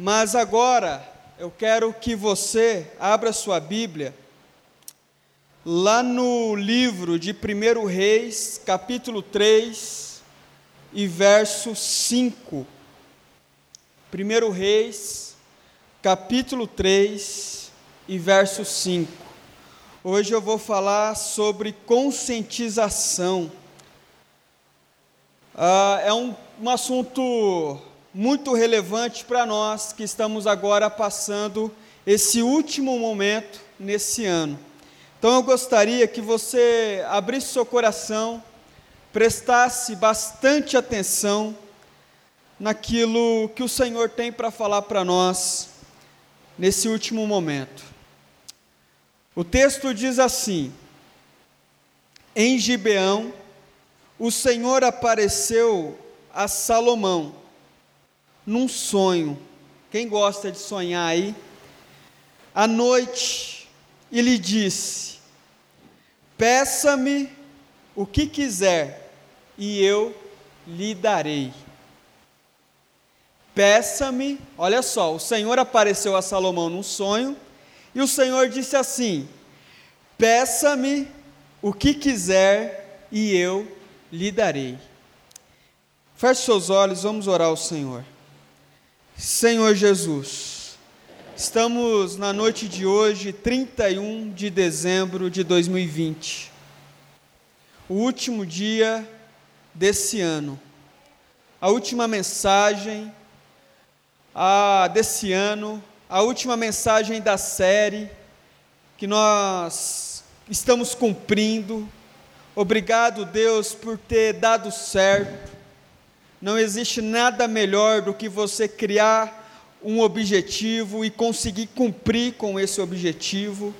Mas agora eu quero que você abra sua Bíblia lá no livro de 1 Reis, capítulo 3 e verso 5. 1 Reis, capítulo 3 e verso 5. Hoje eu vou falar sobre conscientização. Ah, é um, um assunto muito relevante para nós que estamos agora passando esse último momento nesse ano. Então eu gostaria que você abrisse seu coração, prestasse bastante atenção naquilo que o Senhor tem para falar para nós nesse último momento. O texto diz assim: Em Gibeão, o Senhor apareceu a Salomão num sonho. Quem gosta de sonhar aí? À noite, e lhe disse: Peça-me o que quiser, e eu lhe darei. Peça-me, olha só, o Senhor apareceu a Salomão num sonho, e o Senhor disse assim: Peça-me o que quiser, e eu lhe darei. Feche seus olhos, vamos orar ao Senhor. Senhor Jesus, estamos na noite de hoje, 31 de dezembro de 2020, o último dia desse ano, a última mensagem a, desse ano, a última mensagem da série que nós estamos cumprindo. Obrigado, Deus, por ter dado certo não existe nada melhor do que você criar um objetivo e conseguir cumprir com esse objetivo.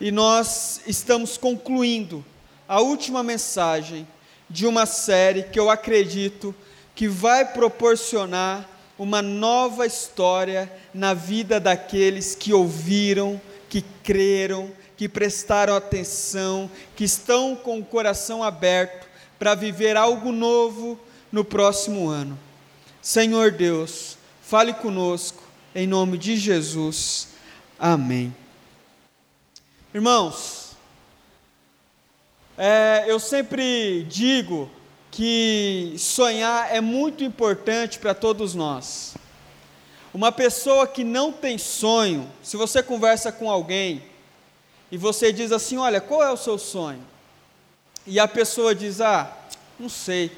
E nós estamos concluindo a última mensagem de uma série que eu acredito que vai proporcionar uma nova história na vida daqueles que ouviram, que creram, que prestaram atenção, que estão com o coração aberto para viver algo novo no próximo ano. Senhor Deus, fale conosco, em nome de Jesus. Amém. Irmãos, é, eu sempre digo que sonhar é muito importante para todos nós. Uma pessoa que não tem sonho, se você conversa com alguém e você diz assim: Olha, qual é o seu sonho? E a pessoa diz: Ah, não sei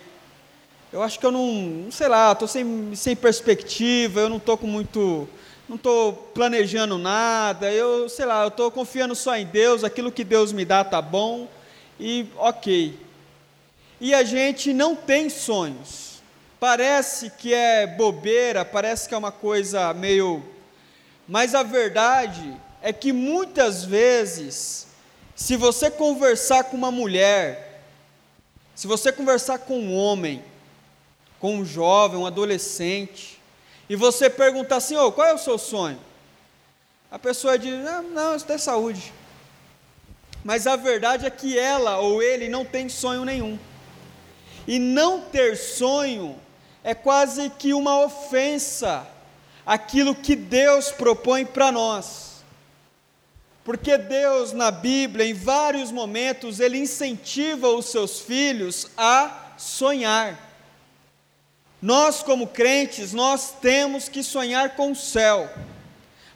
eu acho que eu não, sei lá, estou sem, sem perspectiva, eu não estou com muito, não estou planejando nada, eu sei lá, eu estou confiando só em Deus, aquilo que Deus me dá tá bom e ok. E a gente não tem sonhos. Parece que é bobeira, parece que é uma coisa meio. Mas a verdade é que muitas vezes, se você conversar com uma mulher, se você conversar com um homem, com um jovem, um adolescente, e você perguntar assim: oh, qual é o seu sonho? A pessoa diz: não, não, isso é saúde. Mas a verdade é que ela ou ele não tem sonho nenhum. E não ter sonho é quase que uma ofensa aquilo que Deus propõe para nós. Porque Deus na Bíblia, em vários momentos, ele incentiva os seus filhos a sonhar. Nós, como crentes, nós temos que sonhar com o céu,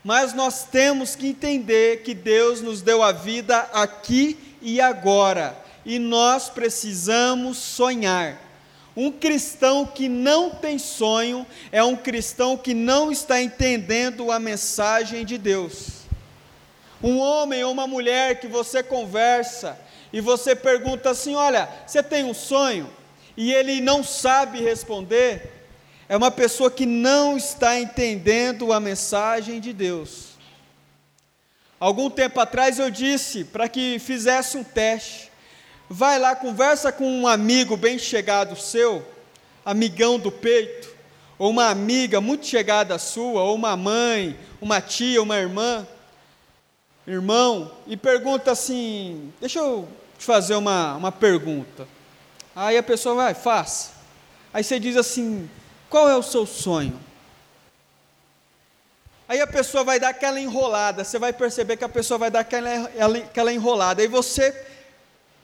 mas nós temos que entender que Deus nos deu a vida aqui e agora, e nós precisamos sonhar. Um cristão que não tem sonho é um cristão que não está entendendo a mensagem de Deus. Um homem ou uma mulher que você conversa e você pergunta assim: Olha, você tem um sonho? E ele não sabe responder, é uma pessoa que não está entendendo a mensagem de Deus. Algum tempo atrás eu disse para que fizesse um teste. Vai lá, conversa com um amigo bem chegado seu, amigão do peito, ou uma amiga muito chegada sua, ou uma mãe, uma tia, uma irmã, irmão, e pergunta assim: deixa eu te fazer uma, uma pergunta. Aí a pessoa vai, faz. Aí você diz assim: qual é o seu sonho? Aí a pessoa vai dar aquela enrolada, você vai perceber que a pessoa vai dar aquela, aquela enrolada, aí você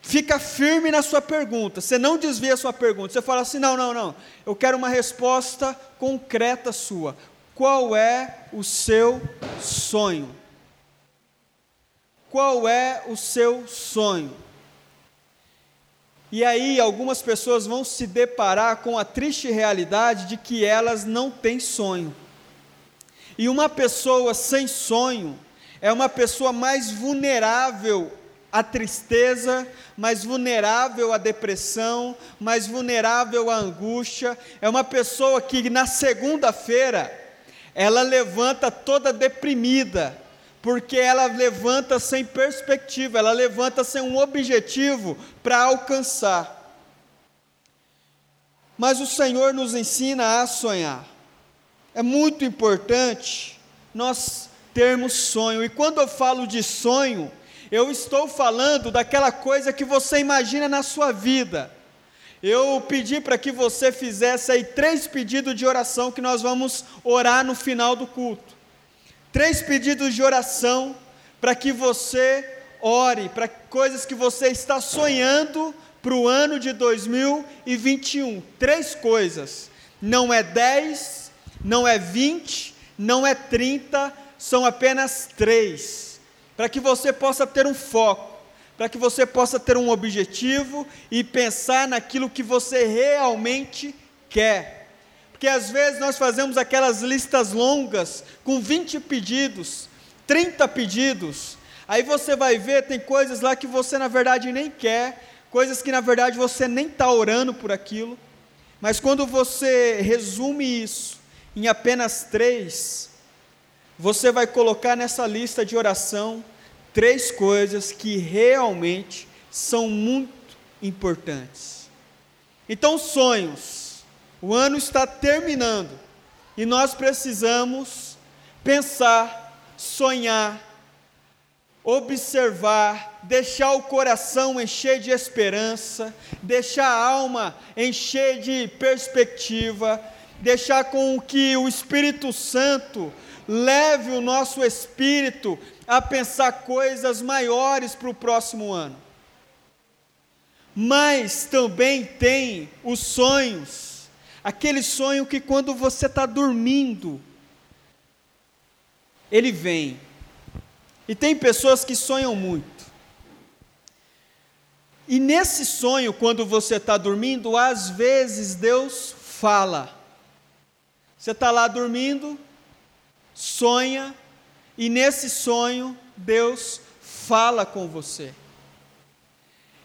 fica firme na sua pergunta, você não desvia a sua pergunta, você fala assim: não, não, não, eu quero uma resposta concreta sua. Qual é o seu sonho? Qual é o seu sonho? E aí, algumas pessoas vão se deparar com a triste realidade de que elas não têm sonho. E uma pessoa sem sonho é uma pessoa mais vulnerável à tristeza, mais vulnerável à depressão, mais vulnerável à angústia. É uma pessoa que na segunda-feira ela levanta toda deprimida, porque ela levanta sem perspectiva, ela levanta sem um objetivo para alcançar. Mas o Senhor nos ensina a sonhar. É muito importante nós termos sonho, e quando eu falo de sonho, eu estou falando daquela coisa que você imagina na sua vida. Eu pedi para que você fizesse aí três pedidos de oração que nós vamos orar no final do culto. Três pedidos de oração para que você ore para coisas que você está sonhando para o ano de 2021. Três coisas. Não é dez, não é vinte, não é trinta, são apenas três. Para que você possa ter um foco, para que você possa ter um objetivo e pensar naquilo que você realmente quer. Porque às vezes nós fazemos aquelas listas longas com 20 pedidos, 30 pedidos. Aí você vai ver, tem coisas lá que você na verdade nem quer, coisas que na verdade você nem está orando por aquilo. Mas quando você resume isso em apenas três, você vai colocar nessa lista de oração três coisas que realmente são muito importantes. Então, sonhos o ano está terminando e nós precisamos pensar, sonhar, observar, deixar o coração encher de esperança, deixar a alma encher de perspectiva, deixar com que o Espírito Santo leve o nosso espírito a pensar coisas maiores para o próximo ano. Mas também tem os sonhos Aquele sonho que quando você está dormindo, ele vem. E tem pessoas que sonham muito. E nesse sonho, quando você está dormindo, às vezes Deus fala. Você está lá dormindo, sonha, e nesse sonho Deus fala com você.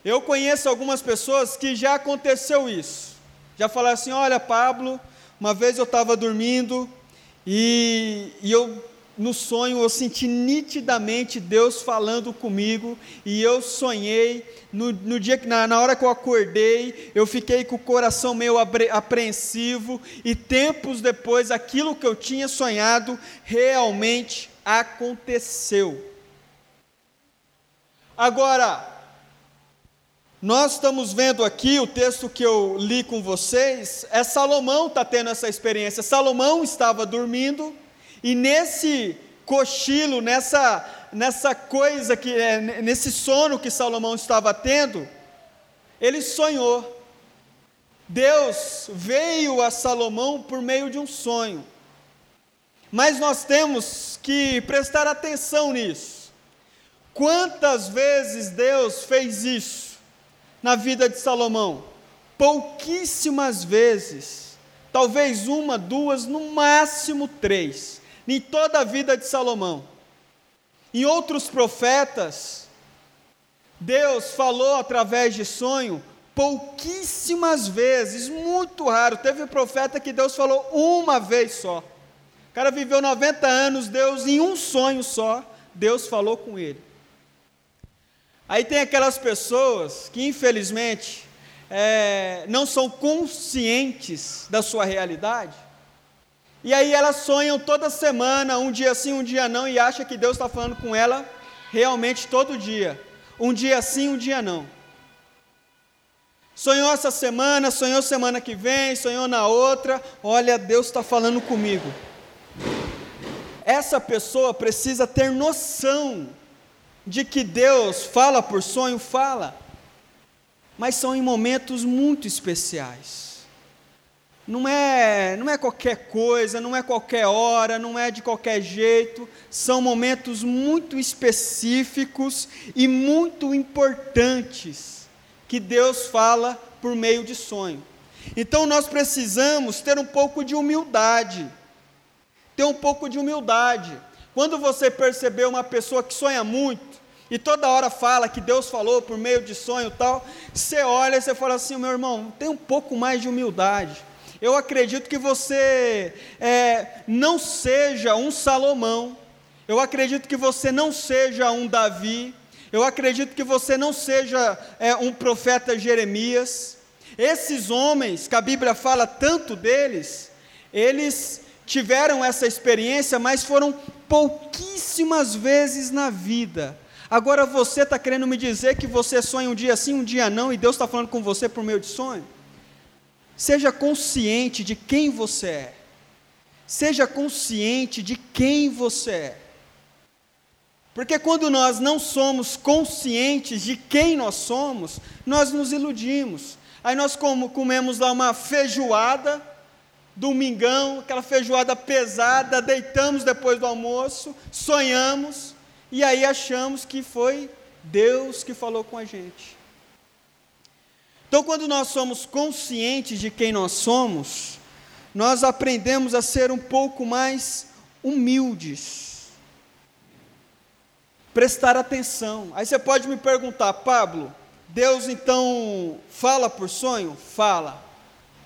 Eu conheço algumas pessoas que já aconteceu isso. Já falaram assim: olha, Pablo, uma vez eu estava dormindo e, e eu no sonho eu senti nitidamente Deus falando comigo e eu sonhei no, no dia na, na, hora que eu acordei eu fiquei com o coração meio apreensivo e tempos depois aquilo que eu tinha sonhado realmente aconteceu. Agora nós estamos vendo aqui o texto que eu li com vocês, é Salomão está tendo essa experiência. Salomão estava dormindo e nesse cochilo, nessa, nessa coisa que é, nesse sono que Salomão estava tendo, ele sonhou. Deus veio a Salomão por meio de um sonho. Mas nós temos que prestar atenção nisso. Quantas vezes Deus fez isso? Na vida de Salomão? Pouquíssimas vezes, talvez uma, duas, no máximo três, em toda a vida de Salomão. Em outros profetas, Deus falou através de sonho pouquíssimas vezes, muito raro. Teve um profeta que Deus falou uma vez só. O cara viveu 90 anos, Deus, em um sonho só, Deus falou com ele. Aí tem aquelas pessoas que, infelizmente, é, não são conscientes da sua realidade, e aí elas sonham toda semana, um dia sim, um dia não, e acha que Deus está falando com ela realmente todo dia, um dia sim, um dia não. Sonhou essa semana, sonhou semana que vem, sonhou na outra, olha, Deus está falando comigo. essa pessoa precisa ter noção de que Deus fala por sonho, fala, mas são em momentos muito especiais. Não é, não é qualquer coisa, não é qualquer hora, não é de qualquer jeito, são momentos muito específicos e muito importantes que Deus fala por meio de sonho. Então nós precisamos ter um pouco de humildade. Ter um pouco de humildade. Quando você perceber uma pessoa que sonha muito e toda hora fala que Deus falou por meio de sonho tal, você olha e você fala assim, meu irmão, tem um pouco mais de humildade. Eu acredito que você é, não seja um Salomão, eu acredito que você não seja um Davi, eu acredito que você não seja é, um profeta Jeremias. Esses homens, que a Bíblia fala tanto deles, eles tiveram essa experiência, mas foram pouquíssimas vezes na vida. Agora você está querendo me dizer que você sonha um dia sim, um dia não, e Deus está falando com você por meio de sonho? Seja consciente de quem você é. Seja consciente de quem você é. Porque quando nós não somos conscientes de quem nós somos, nós nos iludimos. Aí nós comemos lá uma feijoada, domingão, aquela feijoada pesada, deitamos depois do almoço, sonhamos, e aí achamos que foi Deus que falou com a gente. Então, quando nós somos conscientes de quem nós somos, nós aprendemos a ser um pouco mais humildes, prestar atenção. Aí você pode me perguntar, Pablo, Deus então fala por sonho? Fala.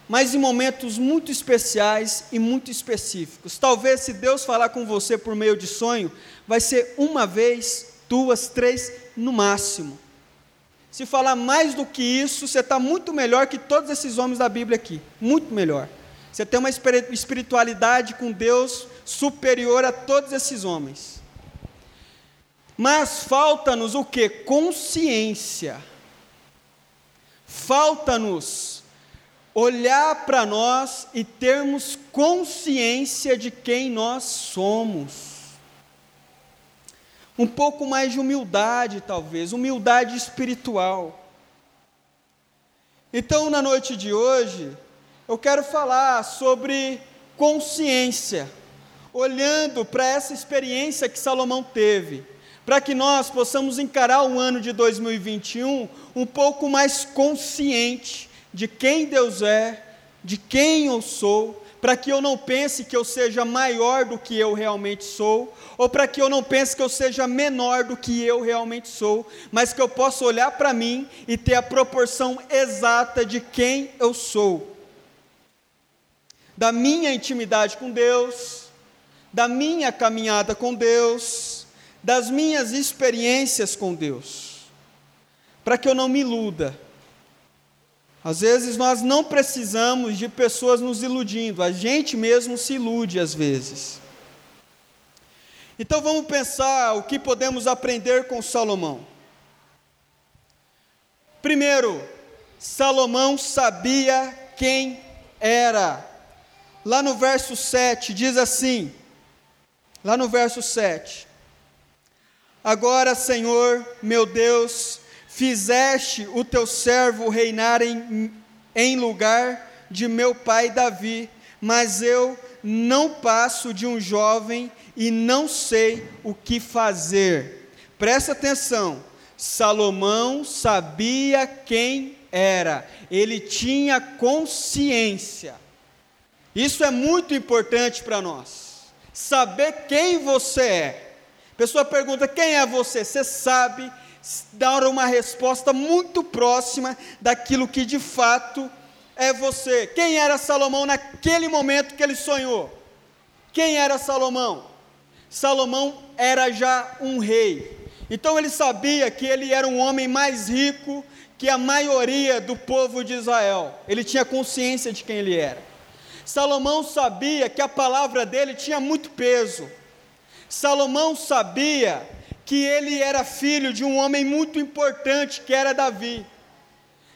Mas em momentos muito especiais e muito específicos. Talvez se Deus falar com você por meio de sonho, vai ser uma vez, duas, três, no máximo. Se falar mais do que isso, você está muito melhor que todos esses homens da Bíblia aqui. Muito melhor. Você tem uma espiritualidade com Deus superior a todos esses homens. Mas falta-nos o que? Consciência. Falta-nos olhar para nós e termos consciência de quem nós somos um pouco mais de humildade, talvez, humildade espiritual. Então, na noite de hoje, eu quero falar sobre consciência, olhando para essa experiência que Salomão teve, para que nós possamos encarar o ano de 2021 um pouco mais consciente de quem Deus é, de quem eu sou para que eu não pense que eu seja maior do que eu realmente sou, ou para que eu não pense que eu seja menor do que eu realmente sou, mas que eu possa olhar para mim e ter a proporção exata de quem eu sou. Da minha intimidade com Deus, da minha caminhada com Deus, das minhas experiências com Deus, para que eu não me iluda às vezes nós não precisamos de pessoas nos iludindo, a gente mesmo se ilude às vezes. Então vamos pensar o que podemos aprender com Salomão. Primeiro, Salomão sabia quem era. Lá no verso 7 diz assim: lá no verso 7. Agora, Senhor, meu Deus, Fizeste o teu servo reinar em, em lugar de meu pai Davi, mas eu não passo de um jovem e não sei o que fazer. Presta atenção, Salomão sabia quem era, ele tinha consciência. Isso é muito importante para nós. Saber quem você é. A pessoa pergunta: quem é você? Você sabe dar uma resposta muito próxima daquilo que de fato é você. Quem era Salomão naquele momento que ele sonhou? Quem era Salomão? Salomão era já um rei. Então ele sabia que ele era um homem mais rico que a maioria do povo de Israel. Ele tinha consciência de quem ele era. Salomão sabia que a palavra dele tinha muito peso. Salomão sabia que ele era filho de um homem muito importante, que era Davi.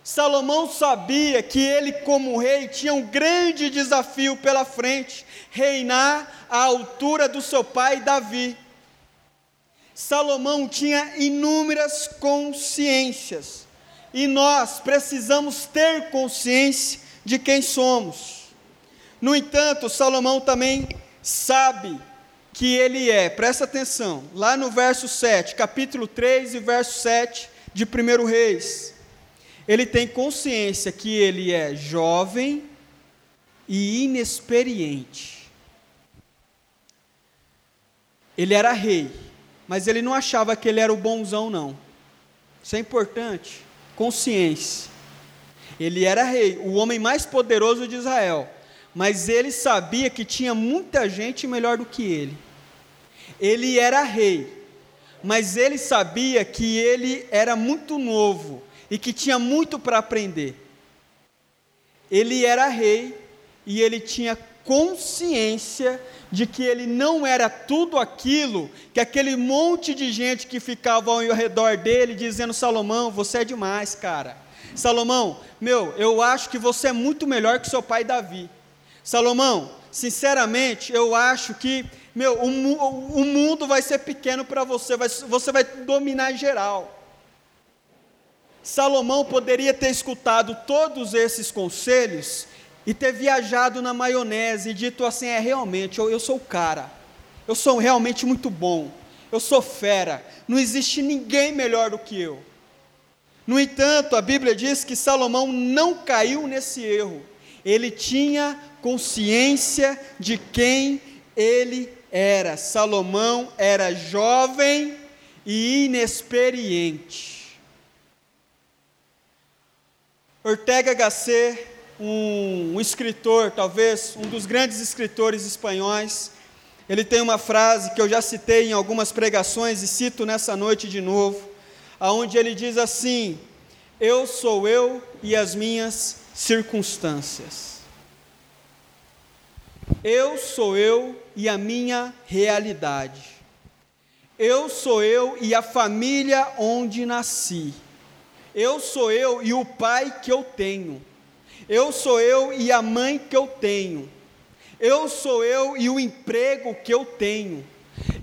Salomão sabia que ele, como rei, tinha um grande desafio pela frente: reinar à altura do seu pai Davi. Salomão tinha inúmeras consciências, e nós precisamos ter consciência de quem somos. No entanto, Salomão também sabe que ele é, presta atenção, lá no verso 7, capítulo 3 e verso 7 de 1 Reis, ele tem consciência que ele é jovem e inexperiente. Ele era rei, mas ele não achava que ele era o bonzão, não. Isso é importante. Consciência. Ele era rei, o homem mais poderoso de Israel, mas ele sabia que tinha muita gente melhor do que ele. Ele era rei, mas ele sabia que ele era muito novo e que tinha muito para aprender. Ele era rei e ele tinha consciência de que ele não era tudo aquilo que aquele monte de gente que ficava ao redor dele dizendo: Salomão, você é demais, cara. Salomão, meu, eu acho que você é muito melhor que seu pai Davi. Salomão, sinceramente, eu acho que, meu, o, o mundo vai ser pequeno para você, vai, você vai dominar geral. Salomão poderia ter escutado todos esses conselhos e ter viajado na maionese e dito assim: é realmente, eu, eu sou o cara, eu sou realmente muito bom, eu sou fera, não existe ninguém melhor do que eu. No entanto, a Bíblia diz que Salomão não caiu nesse erro, ele tinha consciência de quem ele era. Salomão era jovem e inexperiente. Ortega Gasset um, um escritor, talvez um dos grandes escritores espanhóis, ele tem uma frase que eu já citei em algumas pregações e cito nessa noite de novo, aonde ele diz assim: Eu sou eu e as minhas circunstâncias. Eu sou eu e a minha realidade. Eu sou eu e a família onde nasci. Eu sou eu e o pai que eu tenho. Eu sou eu e a mãe que eu tenho. Eu sou eu e o emprego que eu tenho.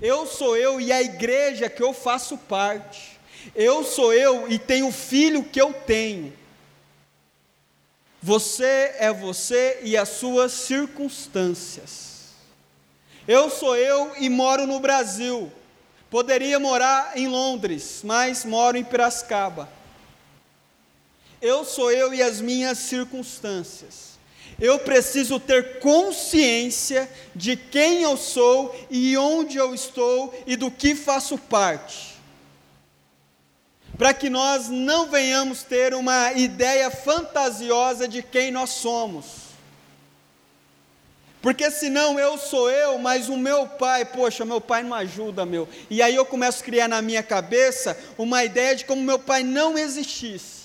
Eu sou eu e a igreja que eu faço parte. Eu sou eu e tenho o filho que eu tenho. Você é você e as suas circunstâncias. Eu sou eu e moro no Brasil. Poderia morar em Londres, mas moro em Piracicaba. Eu sou eu e as minhas circunstâncias. Eu preciso ter consciência de quem eu sou e onde eu estou e do que faço parte. Para que nós não venhamos ter uma ideia fantasiosa de quem nós somos. Porque senão eu sou eu, mas o meu pai, poxa, meu pai não ajuda, meu. E aí eu começo a criar na minha cabeça uma ideia de como meu pai não existisse.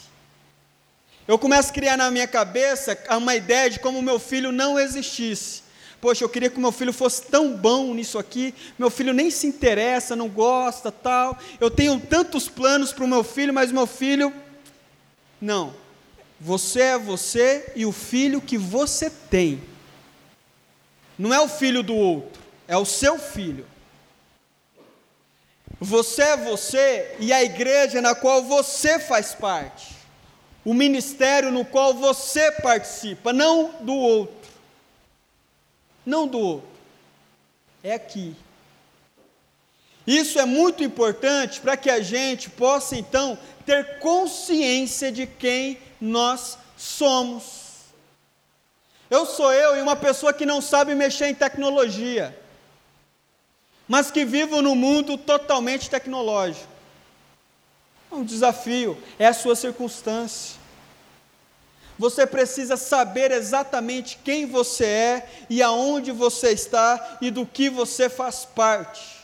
Eu começo a criar na minha cabeça uma ideia de como meu filho não existisse. Poxa, eu queria que meu filho fosse tão bom nisso aqui, meu filho nem se interessa, não gosta, tal. Eu tenho tantos planos para o meu filho, mas meu filho. Não. Você é você e o filho que você tem. Não é o filho do outro, é o seu filho. Você é você e a igreja na qual você faz parte o ministério no qual você participa, não do outro. Não do outro. É aqui. Isso é muito importante para que a gente possa então ter consciência de quem nós somos. Eu sou eu e uma pessoa que não sabe mexer em tecnologia, mas que vivo num mundo totalmente tecnológico. É um desafio, é a sua circunstância. Você precisa saber exatamente quem você é e aonde você está e do que você faz parte.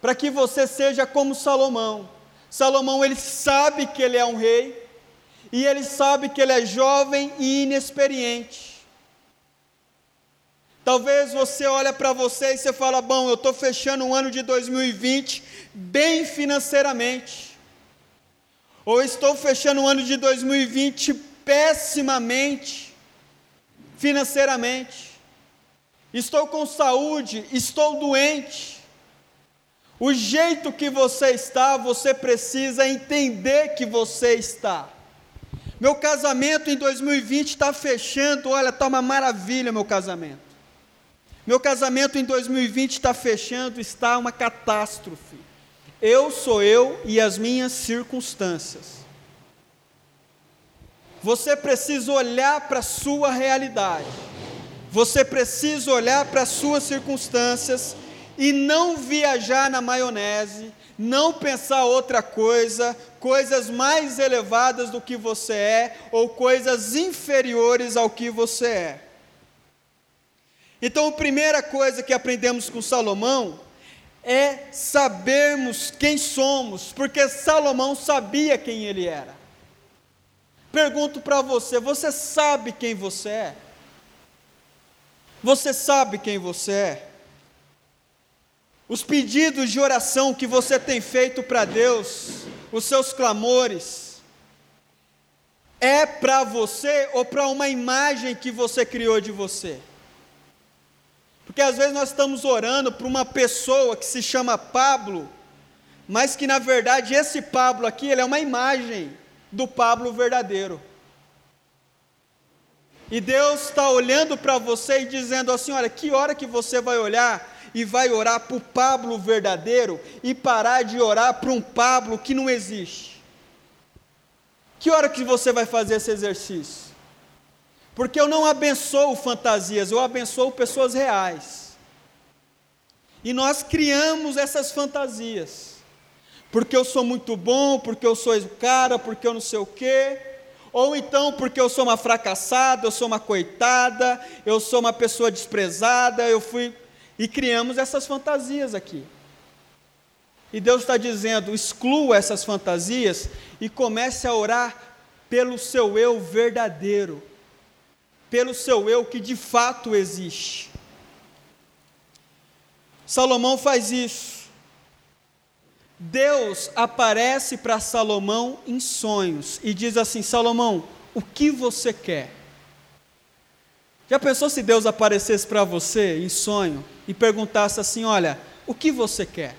Para que você seja como Salomão. Salomão, ele sabe que ele é um rei e ele sabe que ele é jovem e inexperiente. Talvez você olhe para você e você fala: "Bom, eu estou fechando o ano de 2020 bem financeiramente. Ou estou fechando o ano de 2020 pessimamente, financeiramente. Estou com saúde, estou doente. O jeito que você está, você precisa entender que você está. Meu casamento em 2020 está fechando, olha, está uma maravilha meu casamento. Meu casamento em 2020 está fechando, está uma catástrofe. Eu sou eu e as minhas circunstâncias. Você precisa olhar para a sua realidade. Você precisa olhar para as suas circunstâncias e não viajar na maionese, não pensar outra coisa, coisas mais elevadas do que você é ou coisas inferiores ao que você é. Então, a primeira coisa que aprendemos com Salomão é sabermos quem somos, porque Salomão sabia quem ele era. Pergunto para você: você sabe quem você é? Você sabe quem você é? Os pedidos de oração que você tem feito para Deus, os seus clamores, é para você ou para uma imagem que você criou de você? Porque às vezes nós estamos orando para uma pessoa que se chama Pablo, mas que na verdade esse Pablo aqui, ele é uma imagem do Pablo verdadeiro. E Deus está olhando para você e dizendo assim: olha, que hora que você vai olhar e vai orar para o Pablo verdadeiro e parar de orar para um Pablo que não existe? Que hora que você vai fazer esse exercício? Porque eu não abençoo fantasias, eu abençoo pessoas reais. E nós criamos essas fantasias. Porque eu sou muito bom, porque eu sou o cara, porque eu não sei o quê. Ou então porque eu sou uma fracassada, eu sou uma coitada, eu sou uma pessoa desprezada, eu fui. E criamos essas fantasias aqui. E Deus está dizendo: exclua essas fantasias e comece a orar pelo seu eu verdadeiro pelo seu eu que de fato existe. Salomão faz isso. Deus aparece para Salomão em sonhos e diz assim: Salomão, o que você quer? Já pensou se Deus aparecesse para você em sonho e perguntasse assim: Olha, o que você quer?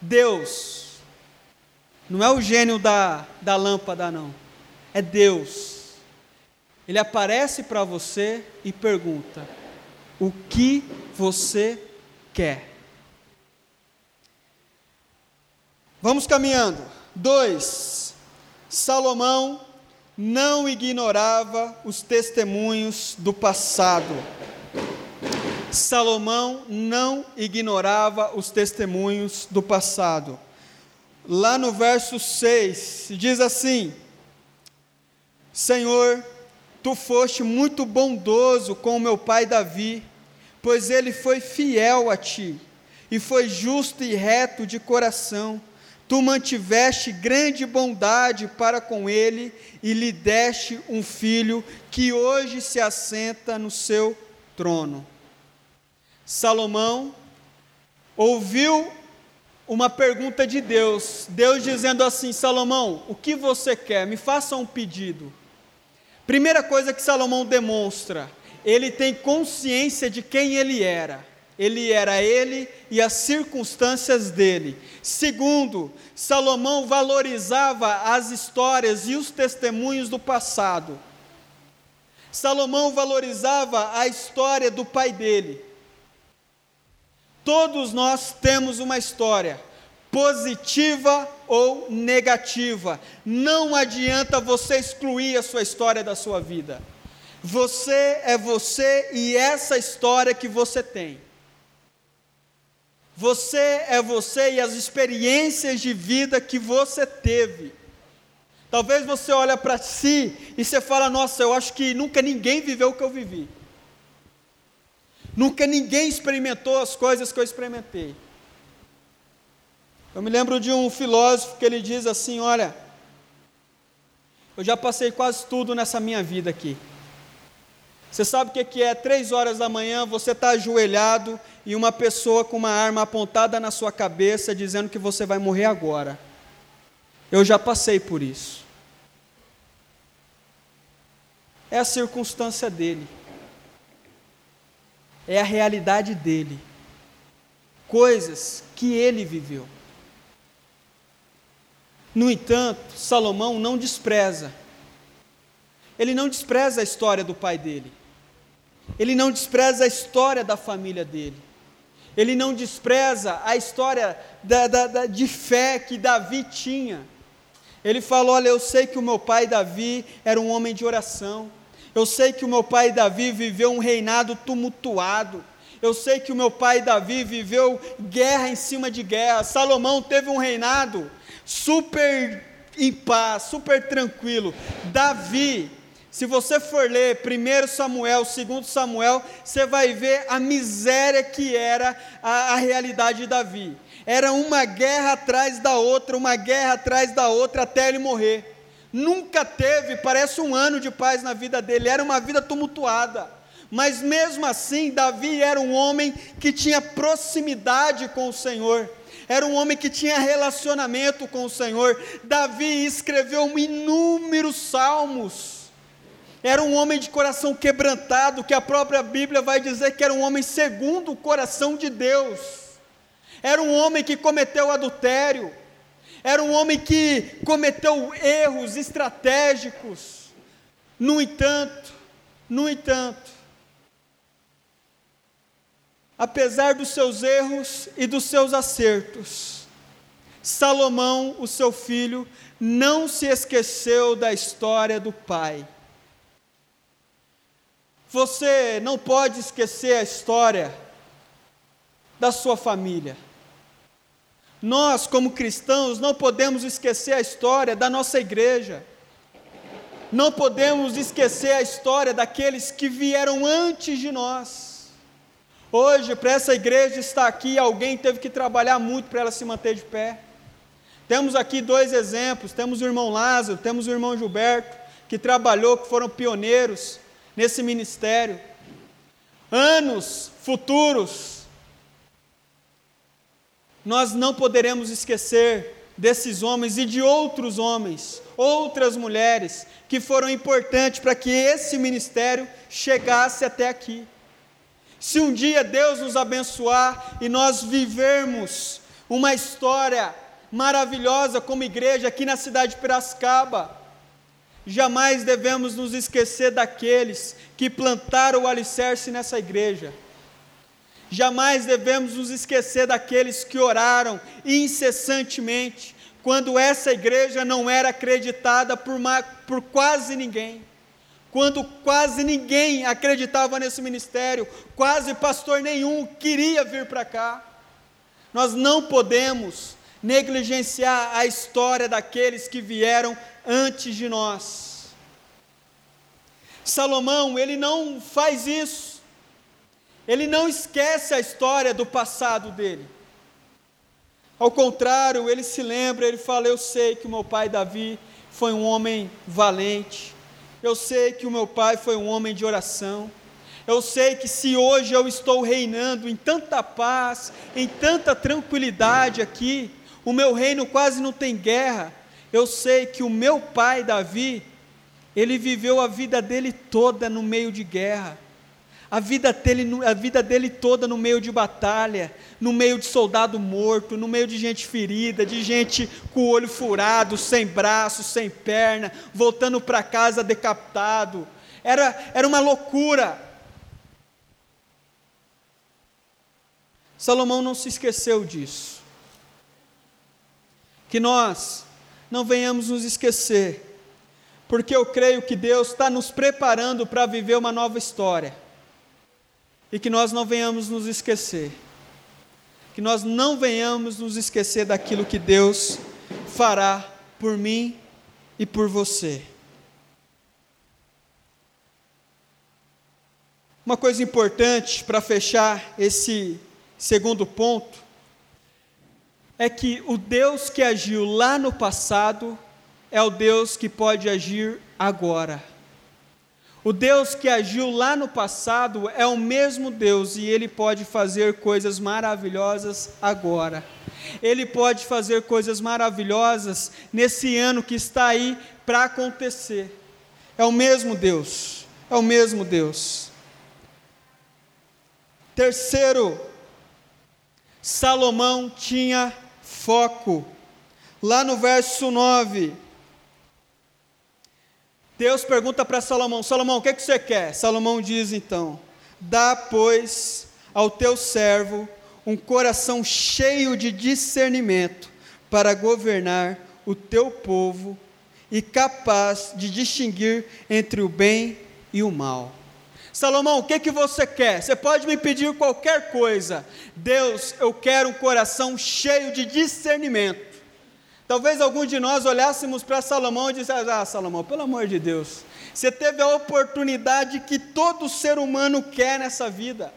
Deus, não é o gênio da, da lâmpada, não, é Deus ele aparece para você e pergunta: O que você quer? Vamos caminhando. Dois, Salomão não ignorava os testemunhos do passado. Salomão não ignorava os testemunhos do passado. Lá no verso 6, diz assim: Senhor, Tu foste muito bondoso com o meu pai Davi, pois ele foi fiel a ti, e foi justo e reto de coração. Tu mantiveste grande bondade para com ele, e lhe deste um filho que hoje se assenta no seu trono. Salomão ouviu uma pergunta de Deus, Deus dizendo assim: Salomão, o que você quer? Me faça um pedido. Primeira coisa que Salomão demonstra, ele tem consciência de quem ele era. Ele era ele e as circunstâncias dele. Segundo, Salomão valorizava as histórias e os testemunhos do passado. Salomão valorizava a história do pai dele. Todos nós temos uma história positiva ou negativa. Não adianta você excluir a sua história da sua vida. Você é você e essa história que você tem. Você é você e as experiências de vida que você teve. Talvez você olhe para si e você fala: "Nossa, eu acho que nunca ninguém viveu o que eu vivi. Nunca ninguém experimentou as coisas que eu experimentei." Eu me lembro de um filósofo que ele diz assim: Olha, eu já passei quase tudo nessa minha vida aqui. Você sabe o que é? Três horas da manhã, você está ajoelhado e uma pessoa com uma arma apontada na sua cabeça dizendo que você vai morrer agora. Eu já passei por isso. É a circunstância dele, é a realidade dele, coisas que ele viveu. No entanto, Salomão não despreza, ele não despreza a história do pai dele, ele não despreza a história da família dele, ele não despreza a história da, da, da, de fé que Davi tinha. Ele falou: Olha, eu sei que o meu pai Davi era um homem de oração, eu sei que o meu pai Davi viveu um reinado tumultuado. Eu sei que o meu pai Davi viveu guerra em cima de guerra. Salomão teve um reinado super em paz, super tranquilo. Davi, se você for ler 1 Samuel, 2 Samuel, você vai ver a miséria que era a, a realidade de Davi. Era uma guerra atrás da outra, uma guerra atrás da outra até ele morrer. Nunca teve, parece um ano de paz na vida dele, era uma vida tumultuada. Mas mesmo assim, Davi era um homem que tinha proximidade com o Senhor, era um homem que tinha relacionamento com o Senhor. Davi escreveu inúmeros salmos. Era um homem de coração quebrantado, que a própria Bíblia vai dizer que era um homem segundo o coração de Deus. Era um homem que cometeu adultério, era um homem que cometeu erros estratégicos. No entanto, no entanto, apesar dos seus erros e dos seus acertos, Salomão, o seu filho, não se esqueceu da história do pai. Você não pode esquecer a história da sua família. Nós, como cristãos, não podemos esquecer a história da nossa igreja. Não podemos esquecer a história daqueles que vieram antes de nós. Hoje, para essa igreja estar aqui, alguém teve que trabalhar muito para ela se manter de pé. Temos aqui dois exemplos: temos o irmão Lázaro, temos o irmão Gilberto, que trabalhou, que foram pioneiros nesse ministério. Anos futuros, nós não poderemos esquecer desses homens e de outros homens, outras mulheres, que foram importantes para que esse ministério chegasse até aqui. Se um dia Deus nos abençoar e nós vivermos uma história maravilhosa como igreja aqui na cidade de Piracicaba, jamais devemos nos esquecer daqueles que plantaram o alicerce nessa igreja. Jamais devemos nos esquecer daqueles que oraram incessantemente, quando essa igreja não era acreditada por, por quase ninguém, quando quase ninguém acreditava nesse ministério, quase pastor nenhum queria vir para cá. Nós não podemos negligenciar a história daqueles que vieram antes de nós. Salomão, ele não faz isso. Ele não esquece a história do passado dele. Ao contrário, ele se lembra, ele fala: Eu sei que o meu pai Davi foi um homem valente. Eu sei que o meu pai foi um homem de oração. Eu sei que se hoje eu estou reinando em tanta paz, em tanta tranquilidade aqui, o meu reino quase não tem guerra. Eu sei que o meu pai Davi, ele viveu a vida dele toda no meio de guerra a vida, dele, a vida dele toda no meio de batalha, no meio de soldado morto, no meio de gente ferida, de gente com o olho furado, sem braço, sem perna, voltando para casa decapitado. Era, era uma loucura. Salomão não se esqueceu disso. Que nós não venhamos nos esquecer, porque eu creio que Deus está nos preparando para viver uma nova história e que nós não venhamos nos esquecer, que nós não venhamos nos esquecer daquilo que Deus fará por mim e por você. Uma coisa importante para fechar esse segundo ponto é que o Deus que agiu lá no passado é o Deus que pode agir agora. O Deus que agiu lá no passado é o mesmo Deus e ele pode fazer coisas maravilhosas agora. Ele pode fazer coisas maravilhosas nesse ano que está aí para acontecer. É o mesmo Deus. É o mesmo Deus. Terceiro, Salomão tinha foco. Lá no verso 9, Deus pergunta para Salomão: Salomão, o que, é que você quer? Salomão diz então: Dá, pois, ao teu servo um coração cheio de discernimento para governar o teu povo e capaz de distinguir entre o bem e o mal. Salomão, o que, que você quer? Você pode me pedir qualquer coisa. Deus, eu quero um coração cheio de discernimento Talvez algum de nós olhássemos para Salomão e dissesse: Ah, Salomão, pelo amor de Deus, você teve a oportunidade que todo ser humano quer nessa vida,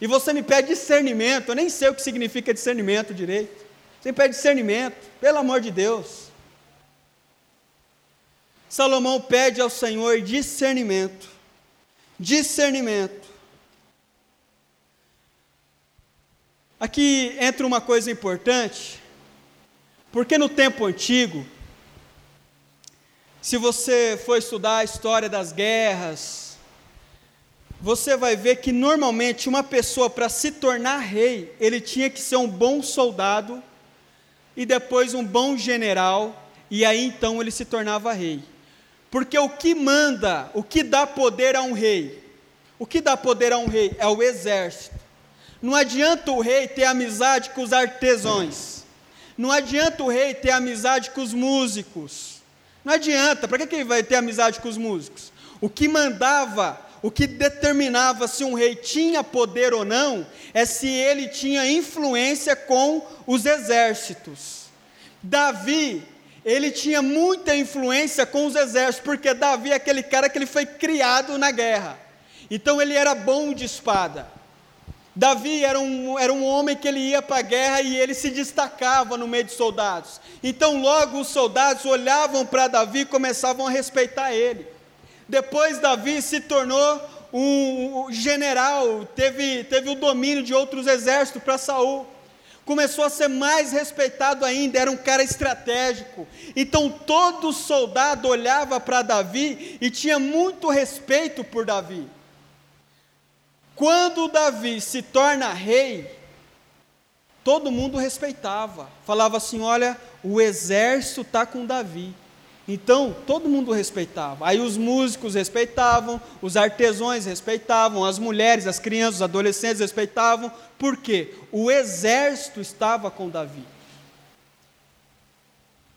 e você me pede discernimento, eu nem sei o que significa discernimento direito. Você me pede discernimento, pelo amor de Deus. Salomão pede ao Senhor discernimento, discernimento. Aqui entra uma coisa importante, porque no tempo antigo, se você for estudar a história das guerras, você vai ver que normalmente uma pessoa para se tornar rei, ele tinha que ser um bom soldado e depois um bom general, e aí então ele se tornava rei. Porque o que manda, o que dá poder a um rei, o que dá poder a um rei é o exército. Não adianta o rei ter amizade com os artesãos. Não adianta o rei ter amizade com os músicos. Não adianta, para que ele vai ter amizade com os músicos? O que mandava, o que determinava se um rei tinha poder ou não, é se ele tinha influência com os exércitos. Davi, ele tinha muita influência com os exércitos, porque Davi é aquele cara que ele foi criado na guerra. Então ele era bom de espada. Davi era um, era um homem que ele ia para a guerra e ele se destacava no meio de soldados. Então, logo os soldados olhavam para Davi e começavam a respeitar ele. Depois, Davi se tornou um, general, teve, teve o domínio de outros exércitos para Saul. Começou a ser mais respeitado ainda, era um cara estratégico. Então, todo soldado olhava para Davi e tinha muito respeito por Davi. Quando Davi se torna rei, todo mundo respeitava, falava assim: olha, o exército está com Davi. Então, todo mundo respeitava. Aí os músicos respeitavam, os artesãos respeitavam, as mulheres, as crianças, os adolescentes respeitavam, porque o exército estava com Davi.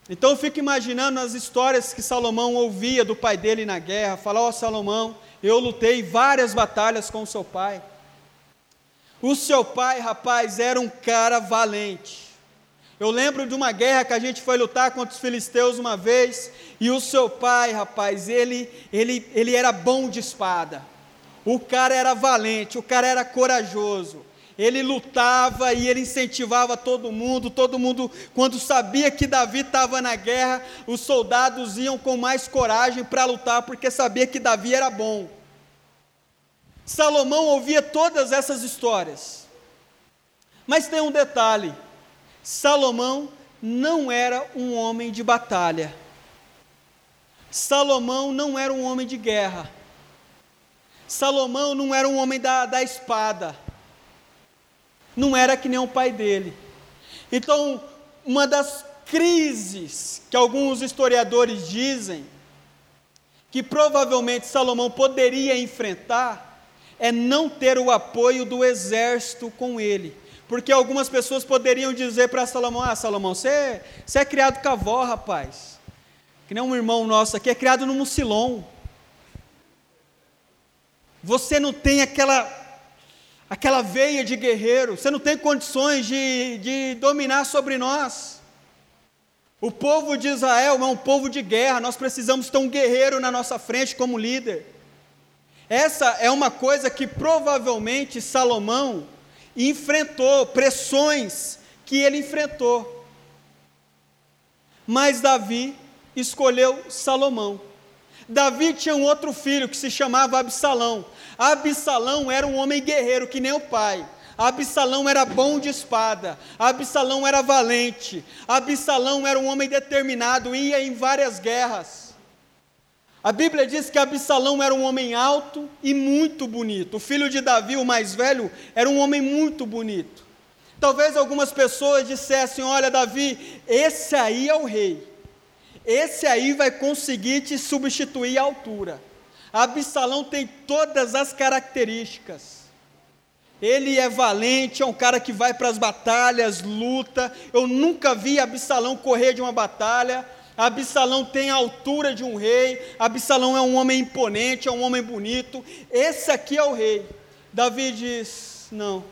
Então eu fico imaginando as histórias que Salomão ouvia do pai dele na guerra, falar, ó oh, Salomão, eu lutei várias batalhas com o seu pai. O seu pai, rapaz, era um cara valente. Eu lembro de uma guerra que a gente foi lutar contra os filisteus uma vez, e o seu pai, rapaz, ele, ele, ele era bom de espada. O cara era valente, o cara era corajoso. Ele lutava e ele incentivava todo mundo. Todo mundo, quando sabia que Davi estava na guerra, os soldados iam com mais coragem para lutar, porque sabia que Davi era bom. Salomão ouvia todas essas histórias. Mas tem um detalhe: Salomão não era um homem de batalha. Salomão não era um homem de guerra. Salomão não era um homem da, da espada. Não era que nem o pai dele. Então, uma das crises que alguns historiadores dizem que provavelmente Salomão poderia enfrentar é não ter o apoio do exército com ele. Porque algumas pessoas poderiam dizer para Salomão: Ah, Salomão, você, você é criado com a avó, rapaz. Que nem um irmão nosso aqui, é criado no mucilon. Você não tem aquela, aquela veia de guerreiro, você não tem condições de, de dominar sobre nós. O povo de Israel é um povo de guerra, nós precisamos ter um guerreiro na nossa frente como líder. Essa é uma coisa que provavelmente Salomão enfrentou, pressões que ele enfrentou. Mas Davi escolheu Salomão. Davi tinha um outro filho que se chamava Absalão. Absalão era um homem guerreiro, que nem o pai. Absalão era bom de espada, Absalão era valente, Absalão era um homem determinado, ia em várias guerras. A Bíblia diz que Absalão era um homem alto e muito bonito. O filho de Davi, o mais velho, era um homem muito bonito. Talvez algumas pessoas dissessem: Olha, Davi, esse aí é o rei, esse aí vai conseguir te substituir à altura. Absalão tem todas as características. Ele é valente, é um cara que vai para as batalhas, luta. Eu nunca vi Absalão correr de uma batalha. Absalão tem a altura de um rei. Absalão é um homem imponente, é um homem bonito. Esse aqui é o rei. Davi diz: Não.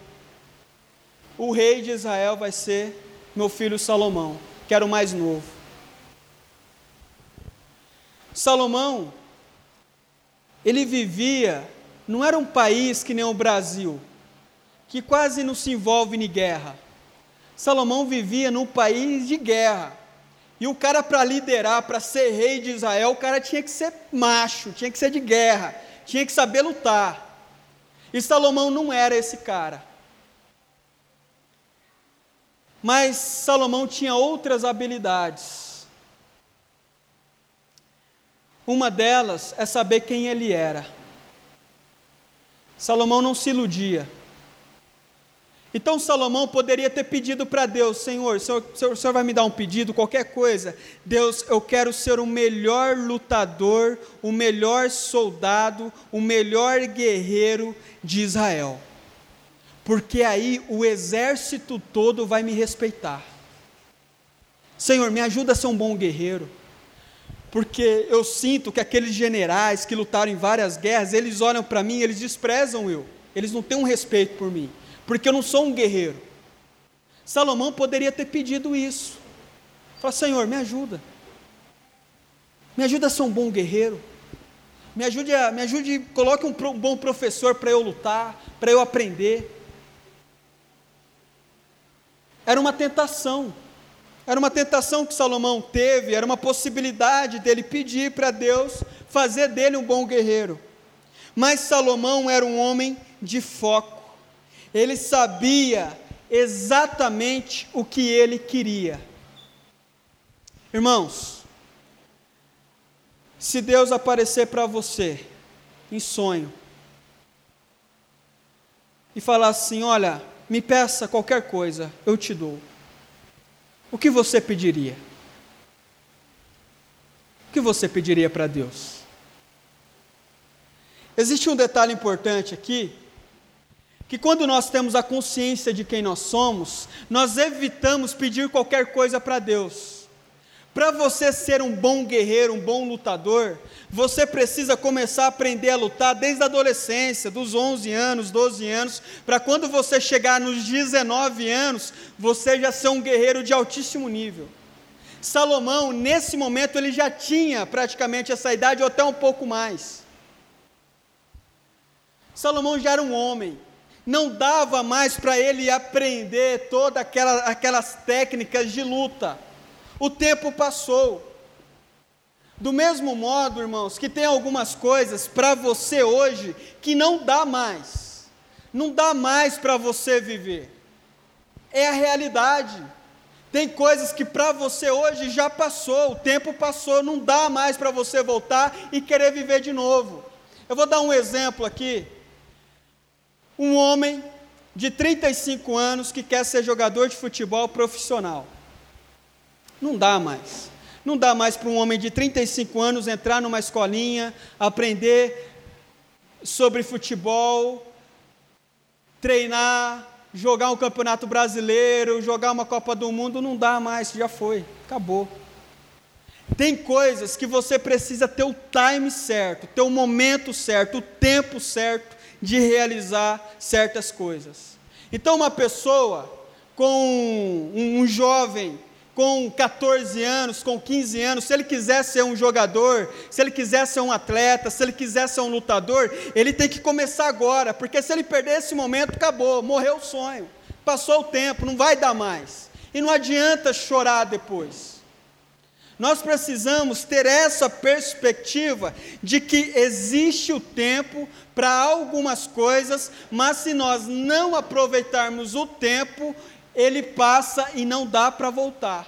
O rei de Israel vai ser meu filho Salomão, que era o mais novo. Salomão, ele vivia, não era um país que nem o Brasil que quase não se envolve em guerra. Salomão vivia num país de guerra. E o cara, para liderar, para ser rei de Israel, o cara tinha que ser macho, tinha que ser de guerra, tinha que saber lutar. E Salomão não era esse cara. Mas Salomão tinha outras habilidades. Uma delas é saber quem ele era. Salomão não se iludia. Então Salomão poderia ter pedido para Deus: Senhor, o senhor, o senhor vai me dar um pedido, qualquer coisa? Deus, eu quero ser o melhor lutador, o melhor soldado, o melhor guerreiro de Israel. Porque aí o exército todo vai me respeitar. Senhor, me ajuda a ser um bom guerreiro. Porque eu sinto que aqueles generais que lutaram em várias guerras, eles olham para mim, eles desprezam eu. Eles não têm um respeito por mim porque eu não sou um guerreiro. Salomão poderia ter pedido isso. Fala, Senhor, me ajuda. Me ajuda a ser um bom guerreiro. Me ajude, a, me ajude, coloque um, um bom professor para eu lutar, para eu aprender. Era uma tentação. Era uma tentação que Salomão teve, era uma possibilidade dele pedir para Deus fazer dele um bom guerreiro. Mas Salomão era um homem de foco ele sabia exatamente o que ele queria. Irmãos, se Deus aparecer para você em sonho e falar assim: Olha, me peça qualquer coisa, eu te dou. O que você pediria? O que você pediria para Deus? Existe um detalhe importante aqui que quando nós temos a consciência de quem nós somos, nós evitamos pedir qualquer coisa para Deus. Para você ser um bom guerreiro, um bom lutador, você precisa começar a aprender a lutar desde a adolescência, dos 11 anos, 12 anos, para quando você chegar nos 19 anos, você já ser um guerreiro de altíssimo nível. Salomão, nesse momento, ele já tinha praticamente essa idade, ou até um pouco mais. Salomão já era um homem, não dava mais para ele aprender todas aquela, aquelas técnicas de luta. O tempo passou. Do mesmo modo, irmãos, que tem algumas coisas para você hoje que não dá mais. Não dá mais para você viver. É a realidade. Tem coisas que para você hoje já passou, o tempo passou, não dá mais para você voltar e querer viver de novo. Eu vou dar um exemplo aqui um homem de 35 anos que quer ser jogador de futebol profissional. Não dá mais. Não dá mais para um homem de 35 anos entrar numa escolinha, aprender sobre futebol, treinar, jogar um campeonato brasileiro, jogar uma Copa do Mundo. Não dá mais, já foi, acabou. Tem coisas que você precisa ter o time certo, ter o momento certo, o tempo certo de realizar certas coisas. Então, uma pessoa com um, um jovem com 14 anos, com 15 anos, se ele quiser ser um jogador, se ele quiser ser um atleta, se ele quiser ser um lutador, ele tem que começar agora, porque se ele perder esse momento, acabou, morreu o sonho, passou o tempo, não vai dar mais. E não adianta chorar depois. Nós precisamos ter essa perspectiva de que existe o tempo para algumas coisas, mas se nós não aproveitarmos o tempo, ele passa e não dá para voltar.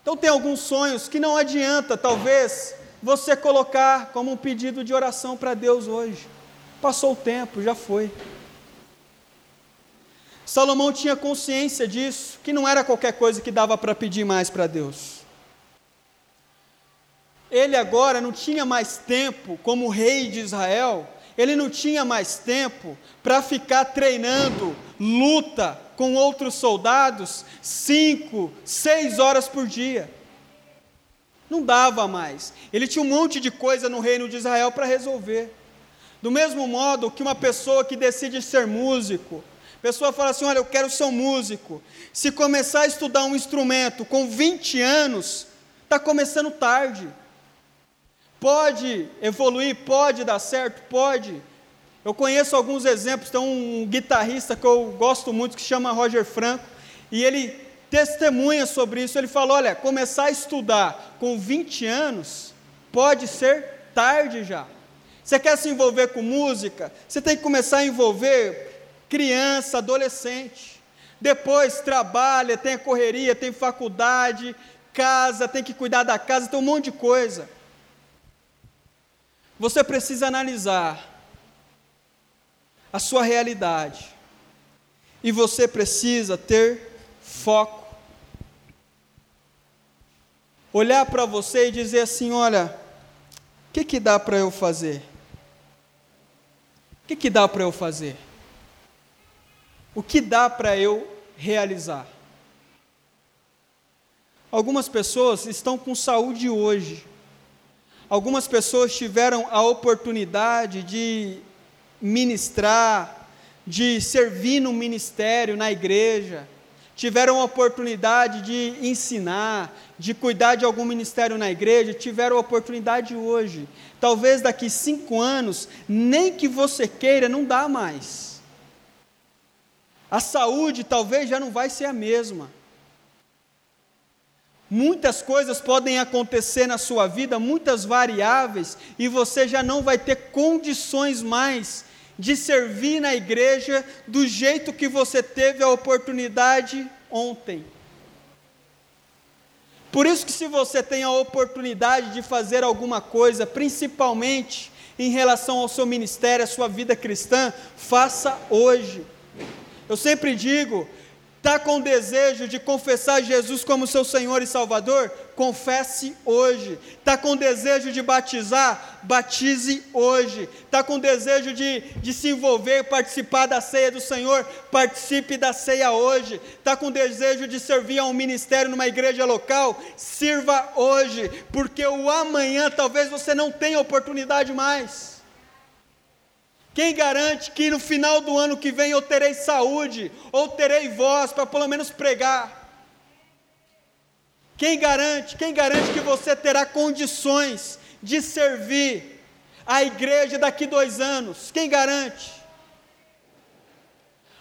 Então, tem alguns sonhos que não adianta, talvez, você colocar como um pedido de oração para Deus hoje. Passou o tempo, já foi. Salomão tinha consciência disso, que não era qualquer coisa que dava para pedir mais para Deus. Ele agora não tinha mais tempo, como rei de Israel, ele não tinha mais tempo para ficar treinando luta com outros soldados cinco, seis horas por dia. Não dava mais. Ele tinha um monte de coisa no reino de Israel para resolver. Do mesmo modo que uma pessoa que decide ser músico, pessoa fala assim: Olha, eu quero ser um músico. Se começar a estudar um instrumento com 20 anos, está começando tarde. Pode evoluir, pode dar certo, pode. Eu conheço alguns exemplos. Tem um guitarrista que eu gosto muito que chama Roger Franco, e ele testemunha sobre isso. Ele fala: Olha, começar a estudar com 20 anos pode ser tarde já. Você quer se envolver com música? Você tem que começar a envolver criança, adolescente. Depois trabalha, tem a correria, tem faculdade, casa, tem que cuidar da casa, tem um monte de coisa. Você precisa analisar a sua realidade. E você precisa ter foco. Olhar para você e dizer assim: olha, o que, que dá para eu fazer? O que, que dá para eu fazer? O que dá para eu realizar? Algumas pessoas estão com saúde hoje. Algumas pessoas tiveram a oportunidade de ministrar, de servir no ministério, na igreja. Tiveram a oportunidade de ensinar, de cuidar de algum ministério na igreja, tiveram a oportunidade hoje. Talvez daqui cinco anos, nem que você queira, não dá mais a saúde talvez já não vai ser a mesma. Muitas coisas podem acontecer na sua vida, muitas variáveis, e você já não vai ter condições mais de servir na igreja do jeito que você teve a oportunidade ontem. Por isso que se você tem a oportunidade de fazer alguma coisa, principalmente em relação ao seu ministério, à sua vida cristã, faça hoje. Eu sempre digo, está com desejo de confessar Jesus como seu Senhor e Salvador? Confesse hoje. Está com desejo de batizar? Batize hoje. Está com desejo de, de se envolver, participar da ceia do Senhor? Participe da ceia hoje. Está com desejo de servir a um ministério numa igreja local? Sirva hoje, porque o amanhã talvez você não tenha oportunidade mais. Quem garante que no final do ano que vem eu terei saúde, ou terei voz para pelo menos pregar? Quem garante, quem garante que você terá condições de servir a igreja daqui dois anos? Quem garante?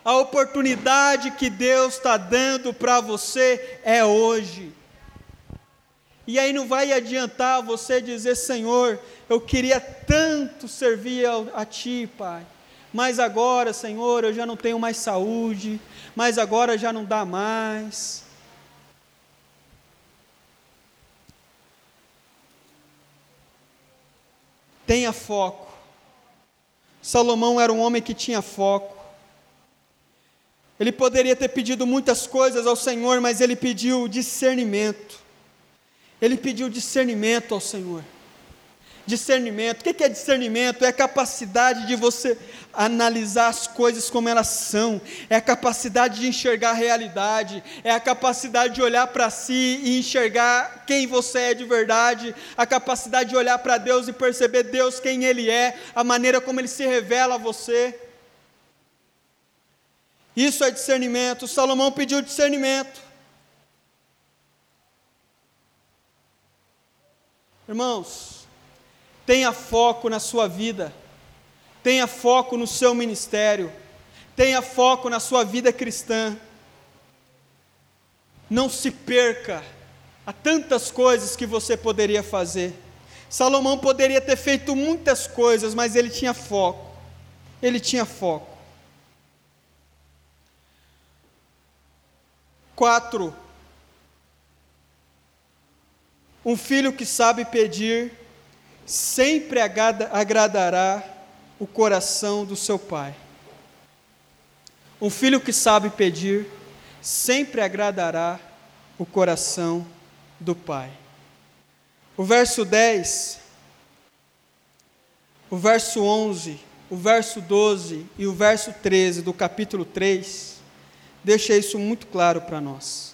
A oportunidade que Deus está dando para você é hoje. E aí não vai adiantar você dizer, Senhor, eu queria tanto servir a, a Ti, Pai, mas agora, Senhor, eu já não tenho mais saúde, mas agora já não dá mais. Tenha foco. Salomão era um homem que tinha foco. Ele poderia ter pedido muitas coisas ao Senhor, mas ele pediu discernimento. Ele pediu discernimento ao Senhor. Discernimento, o que é discernimento? É a capacidade de você analisar as coisas como elas são, é a capacidade de enxergar a realidade, é a capacidade de olhar para si e enxergar quem você é de verdade, a capacidade de olhar para Deus e perceber Deus quem Ele é, a maneira como Ele se revela a você. Isso é discernimento. Salomão pediu discernimento. Irmãos, tenha foco na sua vida, tenha foco no seu ministério, tenha foco na sua vida cristã. não se perca a tantas coisas que você poderia fazer. Salomão poderia ter feito muitas coisas, mas ele tinha foco. Ele tinha foco. Quatro. Um filho que sabe pedir sempre agradará o coração do seu pai. Um filho que sabe pedir sempre agradará o coração do pai. O verso 10, o verso 11, o verso 12 e o verso 13 do capítulo 3 deixa isso muito claro para nós.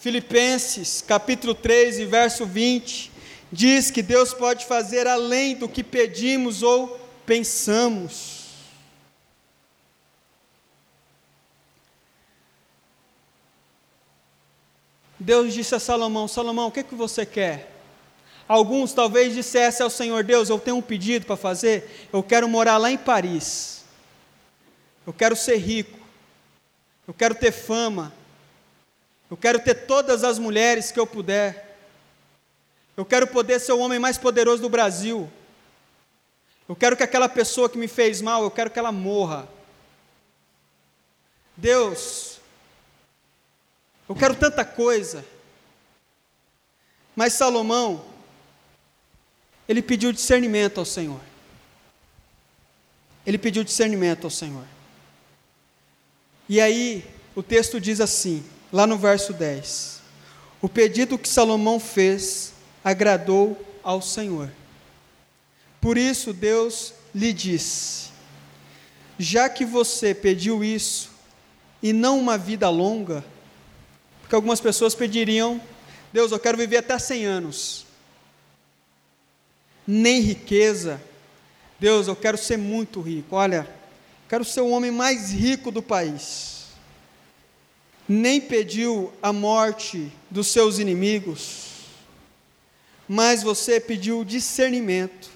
Filipenses, capítulo 3 e verso 20, diz que Deus pode fazer além do que pedimos ou pensamos. Deus disse a Salomão: Salomão, o que, é que você quer? Alguns talvez dissessem ao Senhor Deus: Eu tenho um pedido para fazer, eu quero morar lá em Paris, eu quero ser rico, eu quero ter fama, eu quero ter todas as mulheres que eu puder, eu quero poder ser o homem mais poderoso do Brasil, eu quero que aquela pessoa que me fez mal, eu quero que ela morra. Deus, eu quero tanta coisa. Mas Salomão, ele pediu discernimento ao Senhor. Ele pediu discernimento ao Senhor. E aí, o texto diz assim, lá no verso 10: O pedido que Salomão fez agradou ao Senhor. Por isso, Deus lhe disse: Já que você pediu isso, e não uma vida longa, porque algumas pessoas pediriam, Deus, eu quero viver até 100 anos. Nem riqueza. Deus, eu quero ser muito rico. Olha, quero ser o homem mais rico do país. Nem pediu a morte dos seus inimigos, mas você pediu discernimento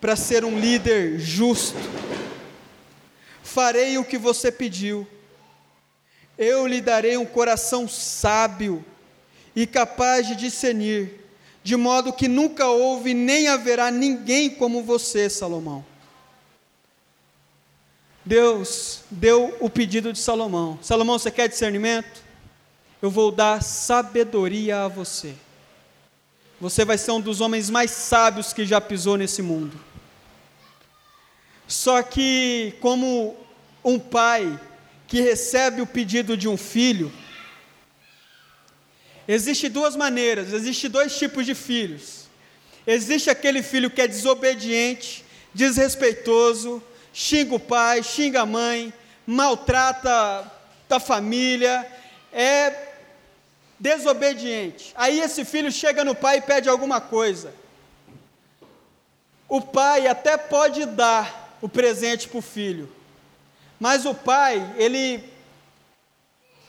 para ser um líder justo. Farei o que você pediu eu lhe darei um coração sábio e capaz de discernir, de modo que nunca houve nem haverá ninguém como você, Salomão. Deus deu o pedido de Salomão. Salomão, você quer discernimento? Eu vou dar sabedoria a você. Você vai ser um dos homens mais sábios que já pisou nesse mundo. Só que, como um pai que recebe o pedido de um filho, existe duas maneiras, existe dois tipos de filhos. Existe aquele filho que é desobediente, desrespeitoso, xinga o pai, xinga a mãe, maltrata a família, é desobediente. Aí esse filho chega no pai e pede alguma coisa. O pai até pode dar o presente para o filho, mas o pai, ele,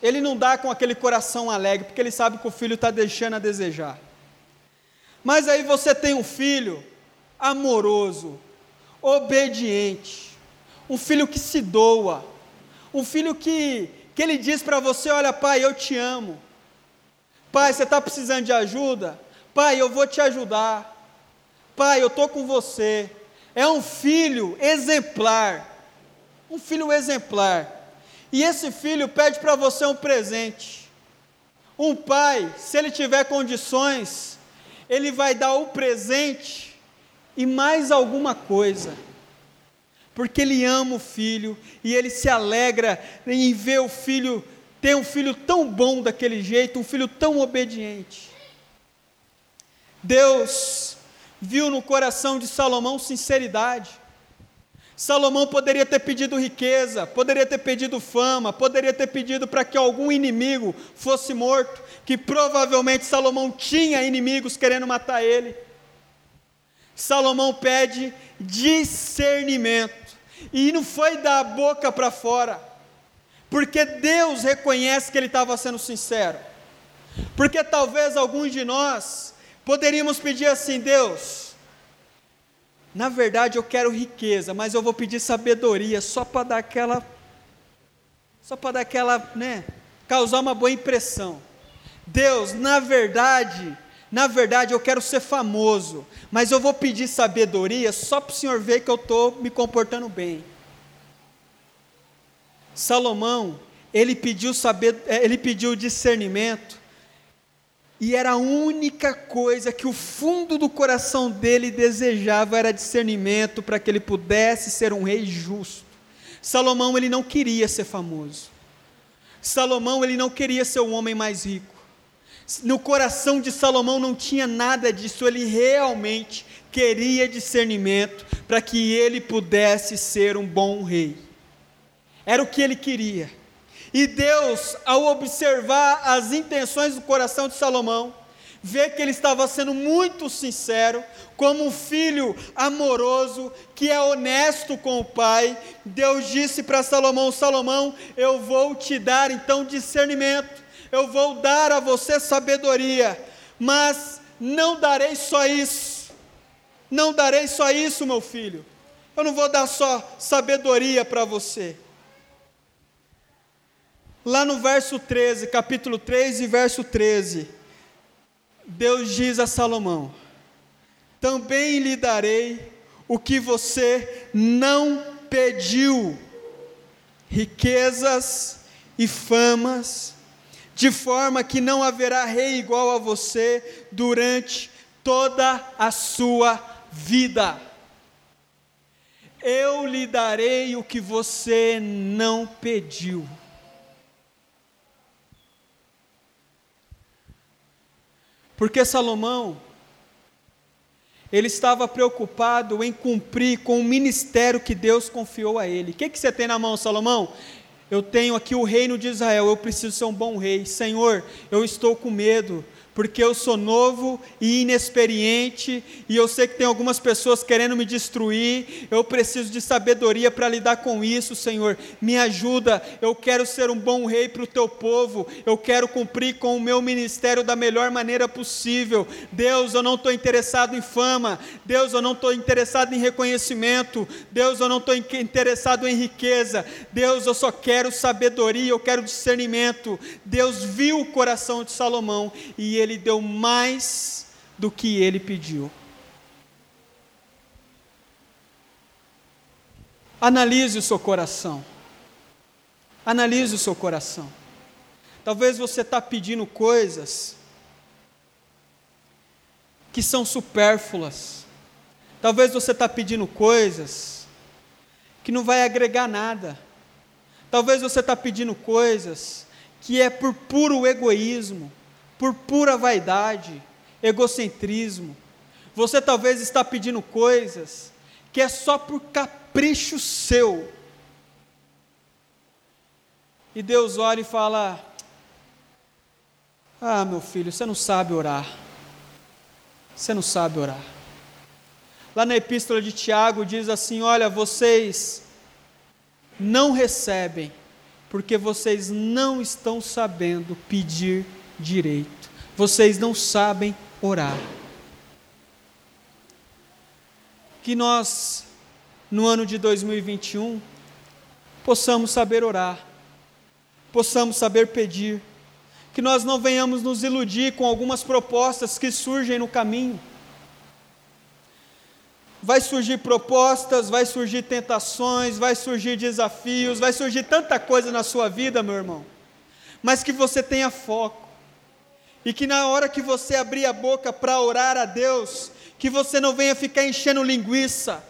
ele não dá com aquele coração alegre, porque ele sabe que o filho está deixando a desejar. Mas aí você tem um filho amoroso, obediente, um filho que se doa, um filho que, que ele diz para você: Olha, pai, eu te amo. Pai, você está precisando de ajuda? Pai, eu vou te ajudar. Pai, eu estou com você. É um filho exemplar um filho exemplar. E esse filho pede para você um presente. Um pai, se ele tiver condições, ele vai dar o presente e mais alguma coisa. Porque ele ama o filho e ele se alegra em ver o filho ter um filho tão bom daquele jeito, um filho tão obediente. Deus viu no coração de Salomão sinceridade. Salomão poderia ter pedido riqueza, poderia ter pedido fama, poderia ter pedido para que algum inimigo fosse morto, que provavelmente Salomão tinha inimigos querendo matar ele. Salomão pede discernimento, e não foi da boca para fora, porque Deus reconhece que ele estava sendo sincero. Porque talvez alguns de nós poderíamos pedir assim: Deus, na verdade, eu quero riqueza, mas eu vou pedir sabedoria só para dar aquela. Só para dar aquela, né? causar uma boa impressão. Deus, na verdade, na verdade eu quero ser famoso, mas eu vou pedir sabedoria só para o Senhor ver que eu estou me comportando bem. Salomão, ele pediu saber, eh, ele pediu discernimento, e era a única coisa que o fundo do coração dele desejava era discernimento para que ele pudesse ser um rei justo. Salomão ele não queria ser famoso. Salomão ele não queria ser o homem mais rico. No coração de Salomão não tinha nada disso, ele realmente queria discernimento para que ele pudesse ser um bom rei. Era o que ele queria. E Deus, ao observar as intenções do coração de Salomão, vê que ele estava sendo muito sincero, como um filho amoroso, que é honesto com o pai. Deus disse para Salomão: Salomão, eu vou te dar então discernimento, eu vou dar a você sabedoria, mas não darei só isso, não darei só isso, meu filho. Eu não vou dar só sabedoria para você. Lá no verso 13, capítulo 3 e verso 13, Deus diz a Salomão: Também lhe darei o que você não pediu, riquezas e famas, de forma que não haverá rei igual a você durante toda a sua vida. Eu lhe darei o que você não pediu. Porque Salomão, ele estava preocupado em cumprir com o ministério que Deus confiou a ele. O que, que você tem na mão, Salomão? Eu tenho aqui o reino de Israel, eu preciso ser um bom rei. Senhor, eu estou com medo porque eu sou novo e inexperiente, e eu sei que tem algumas pessoas querendo me destruir, eu preciso de sabedoria para lidar com isso, Senhor. Me ajuda, eu quero ser um bom rei para o teu povo, eu quero cumprir com o meu ministério da melhor maneira possível. Deus, eu não estou interessado em fama, Deus, eu não estou interessado em reconhecimento, Deus, eu não estou interessado em riqueza, Deus, eu só quero sabedoria, eu quero discernimento. Deus viu o coração de Salomão e ele ele deu mais do que ele pediu. Analise o seu coração. Analise o seu coração. Talvez você está pedindo coisas que são supérfluas. Talvez você está pedindo coisas que não vai agregar nada. Talvez você está pedindo coisas que é por puro egoísmo por pura vaidade, egocentrismo. Você talvez está pedindo coisas que é só por capricho seu. E Deus olha e fala: Ah, meu filho, você não sabe orar. Você não sabe orar. Lá na epístola de Tiago diz assim: Olha, vocês não recebem, porque vocês não estão sabendo pedir direito. Vocês não sabem orar. Que nós, no ano de 2021, possamos saber orar, possamos saber pedir, que nós não venhamos nos iludir com algumas propostas que surgem no caminho. Vai surgir propostas, vai surgir tentações, vai surgir desafios, vai surgir tanta coisa na sua vida, meu irmão, mas que você tenha foco e que na hora que você abrir a boca para orar a Deus, que você não venha ficar enchendo linguiça,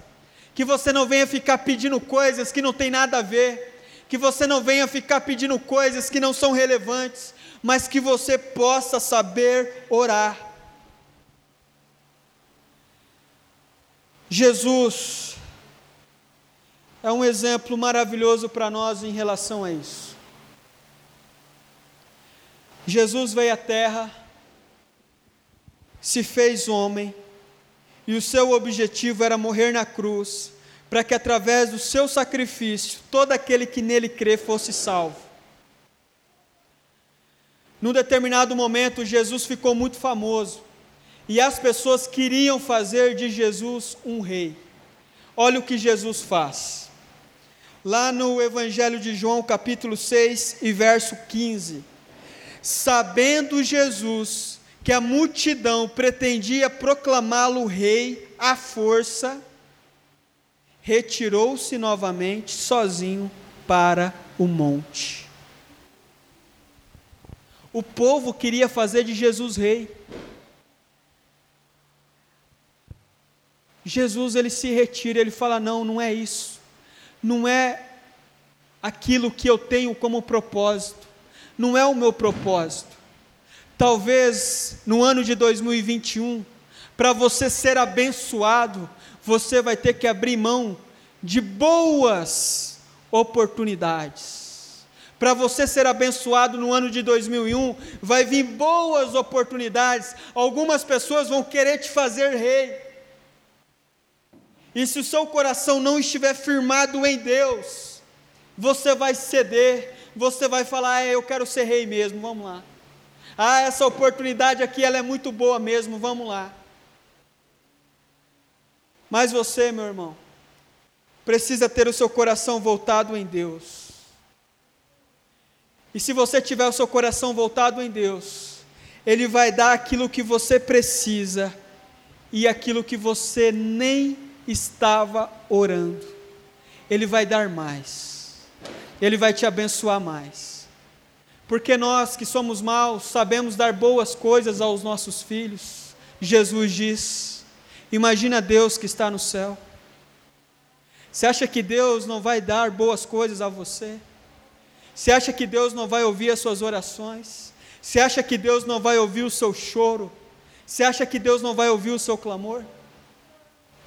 que você não venha ficar pedindo coisas que não tem nada a ver, que você não venha ficar pedindo coisas que não são relevantes, mas que você possa saber orar. Jesus é um exemplo maravilhoso para nós em relação a isso. Jesus veio à terra, se fez homem, e o seu objetivo era morrer na cruz, para que através do seu sacrifício, todo aquele que nele crê fosse salvo. Num determinado momento, Jesus ficou muito famoso, e as pessoas queriam fazer de Jesus um rei. Olha o que Jesus faz. lá no Evangelho de João, capítulo 6 e verso 15. Sabendo Jesus que a multidão pretendia proclamá-lo rei à força, retirou-se novamente sozinho para o monte. O povo queria fazer de Jesus rei. Jesus ele se retira, ele fala: "Não, não é isso. Não é aquilo que eu tenho como propósito. Não é o meu propósito. Talvez no ano de 2021, para você ser abençoado, você vai ter que abrir mão de boas oportunidades. Para você ser abençoado no ano de 2001, vai vir boas oportunidades. Algumas pessoas vão querer te fazer rei. E se o seu coração não estiver firmado em Deus, você vai ceder, você vai falar: é, eu quero ser rei mesmo, vamos lá. Ah, essa oportunidade aqui ela é muito boa mesmo, vamos lá. Mas você, meu irmão, precisa ter o seu coração voltado em Deus. E se você tiver o seu coração voltado em Deus, Ele vai dar aquilo que você precisa e aquilo que você nem estava orando. Ele vai dar mais, Ele vai te abençoar mais. Porque nós que somos maus sabemos dar boas coisas aos nossos filhos. Jesus diz: Imagina Deus que está no céu. Você acha que Deus não vai dar boas coisas a você? Você acha que Deus não vai ouvir as suas orações? Você acha que Deus não vai ouvir o seu choro? Você acha que Deus não vai ouvir o seu clamor?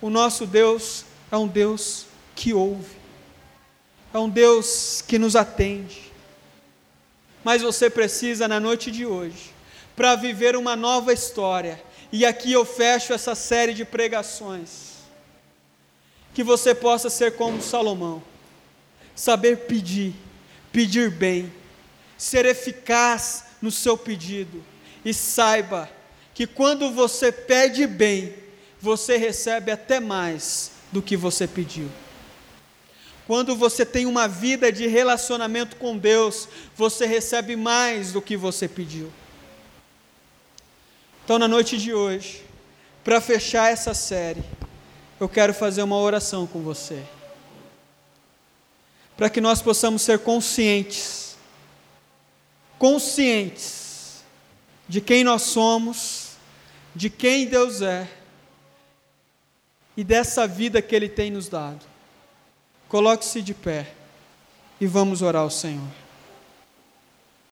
O nosso Deus é um Deus que ouve, é um Deus que nos atende. Mas você precisa, na noite de hoje, para viver uma nova história, e aqui eu fecho essa série de pregações que você possa ser como Salomão, saber pedir, pedir bem, ser eficaz no seu pedido, e saiba que quando você pede bem, você recebe até mais do que você pediu. Quando você tem uma vida de relacionamento com Deus, você recebe mais do que você pediu. Então, na noite de hoje, para fechar essa série, eu quero fazer uma oração com você. Para que nós possamos ser conscientes, conscientes de quem nós somos, de quem Deus é e dessa vida que Ele tem nos dado. Coloque-se de pé e vamos orar ao Senhor.